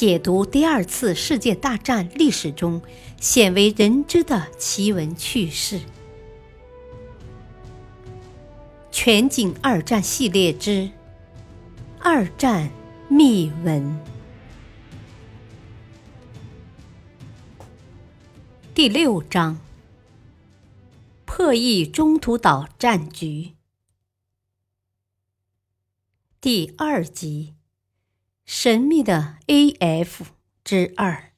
解读第二次世界大战历史中鲜为人知的奇闻趣事。全景二战系列之《二战秘闻》第六章：破译中途岛战局第二集。神秘的 A.F. 之二。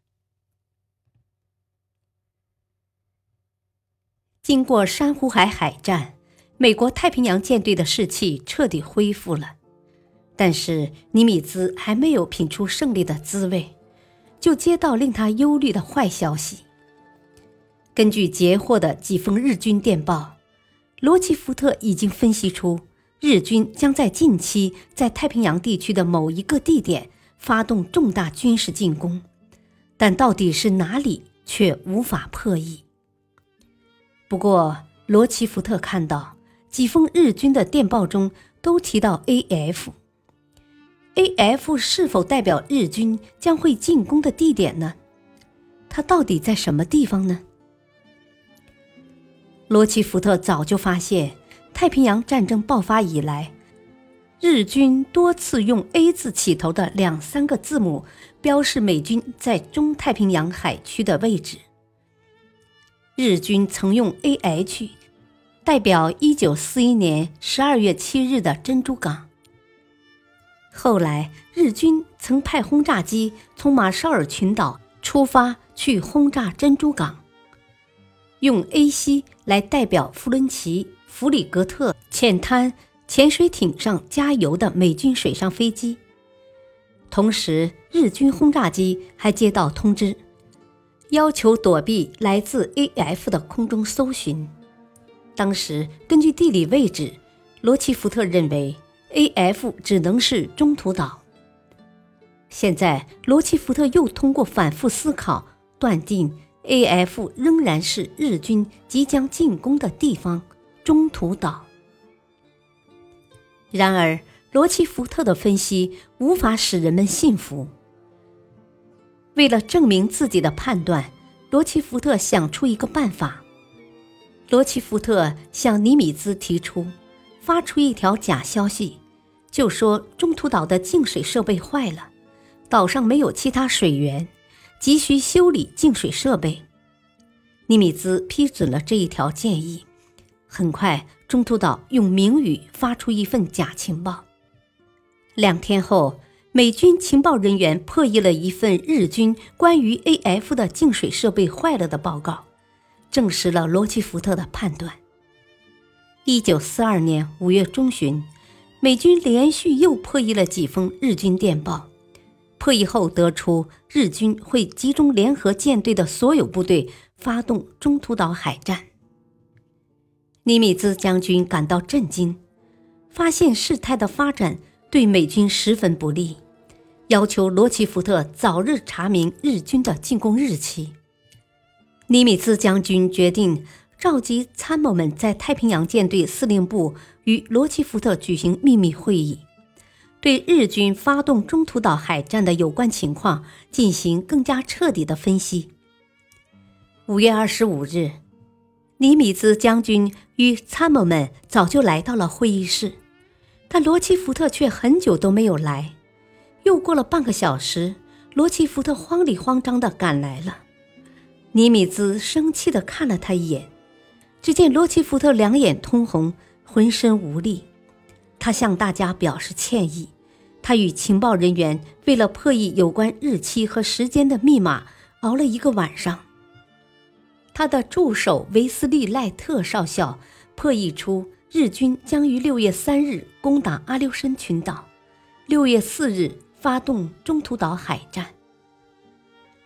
经过珊瑚海海战，美国太平洋舰队的士气彻底恢复了。但是尼米兹还没有品出胜利的滋味，就接到令他忧虑的坏消息。根据截获的几封日军电报，罗奇福特已经分析出。日军将在近期在太平洋地区的某一个地点发动重大军事进攻，但到底是哪里却无法破译。不过，罗奇福特看到几封日军的电报中都提到 A.F.，A.F 是否代表日军将会进攻的地点呢？它到底在什么地方呢？罗奇福特早就发现。太平洋战争爆发以来，日军多次用 A 字起头的两三个字母标示美军在中太平洋海区的位置。日军曾用 AH 代表1941年12月7日的珍珠港。后来，日军曾派轰炸机从马绍尔群岛出发去轰炸珍珠港，用 AC 来代表弗伦奇。弗里格特浅滩潜水艇上加油的美军水上飞机。同时，日军轰炸机还接到通知，要求躲避来自 A.F 的空中搜寻。当时，根据地理位置，罗奇福特认为 A.F 只能是中途岛。现在，罗奇福特又通过反复思考，断定 A.F 仍然是日军即将进攻的地方。中途岛。然而，罗奇福特的分析无法使人们信服。为了证明自己的判断，罗奇福特想出一个办法。罗奇福特向尼米兹提出，发出一条假消息，就说中途岛的净水设备坏了，岛上没有其他水源，急需修理净水设备。尼米兹批准了这一条建议。很快，中途岛用明语发出一份假情报。两天后，美军情报人员破译了一份日军关于 A.F 的净水设备坏了的报告，证实了罗奇福特的判断。一九四二年五月中旬，美军连续又破译了几封日军电报，破译后得出日军会集中联合舰队的所有部队发动中途岛海战。尼米兹将军感到震惊，发现事态的发展对美军十分不利，要求罗奇福特早日查明日军的进攻日期。尼米兹将军决定召集参谋们在太平洋舰队司令部与罗奇福特举行秘密会议，对日军发动中途岛海战的有关情况进行更加彻底的分析。五月二十五日。尼米兹将军与参谋们早就来到了会议室，但罗奇福特却很久都没有来。又过了半个小时，罗奇福特慌里慌张地赶来了。尼米兹生气地看了他一眼，只见罗奇福特两眼通红，浑身无力。他向大家表示歉意。他与情报人员为了破译有关日期和时间的密码，熬了一个晚上。他的助手维斯利·赖特少校破译出日军将于六月三日攻打阿留申群岛，六月四日发动中途岛海战。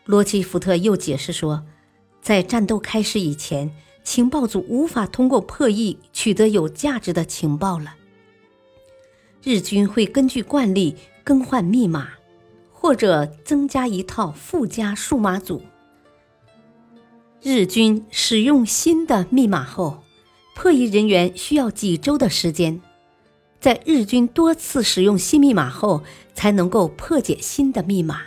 罗奇福特又解释说，在战斗开始以前，情报组无法通过破译取得有价值的情报了。日军会根据惯例更换密码，或者增加一套附加数码组。日军使用新的密码后，破译人员需要几周的时间。在日军多次使用新密码后，才能够破解新的密码。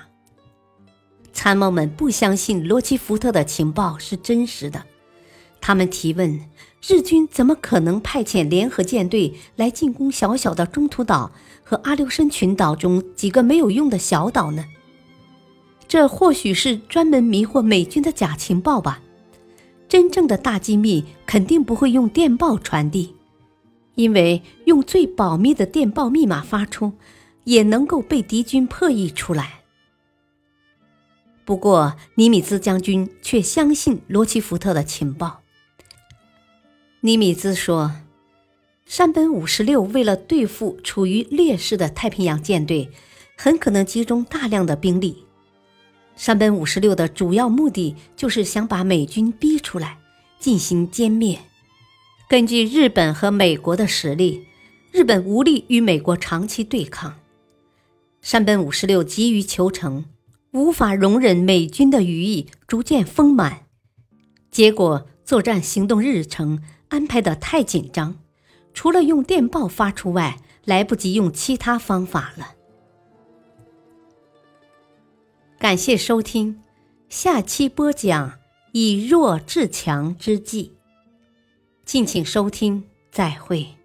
参谋们不相信罗奇福特的情报是真实的，他们提问：日军怎么可能派遣联合舰队来进攻小小的中途岛和阿留申群岛中几个没有用的小岛呢？这或许是专门迷惑美军的假情报吧。真正的大机密肯定不会用电报传递，因为用最保密的电报密码发出，也能够被敌军破译出来。不过，尼米兹将军却相信罗奇福特的情报。尼米兹说：“山本五十六为了对付处于劣势的太平洋舰队，很可能集中大量的兵力。”山本五十六的主要目的就是想把美军逼出来，进行歼灭。根据日本和美国的实力，日本无力与美国长期对抗。山本五十六急于求成，无法容忍美军的羽翼逐渐丰满，结果作战行动日程安排得太紧张，除了用电报发出外，来不及用其他方法了。感谢收听，下期播讲以弱制强之计。敬请收听，再会。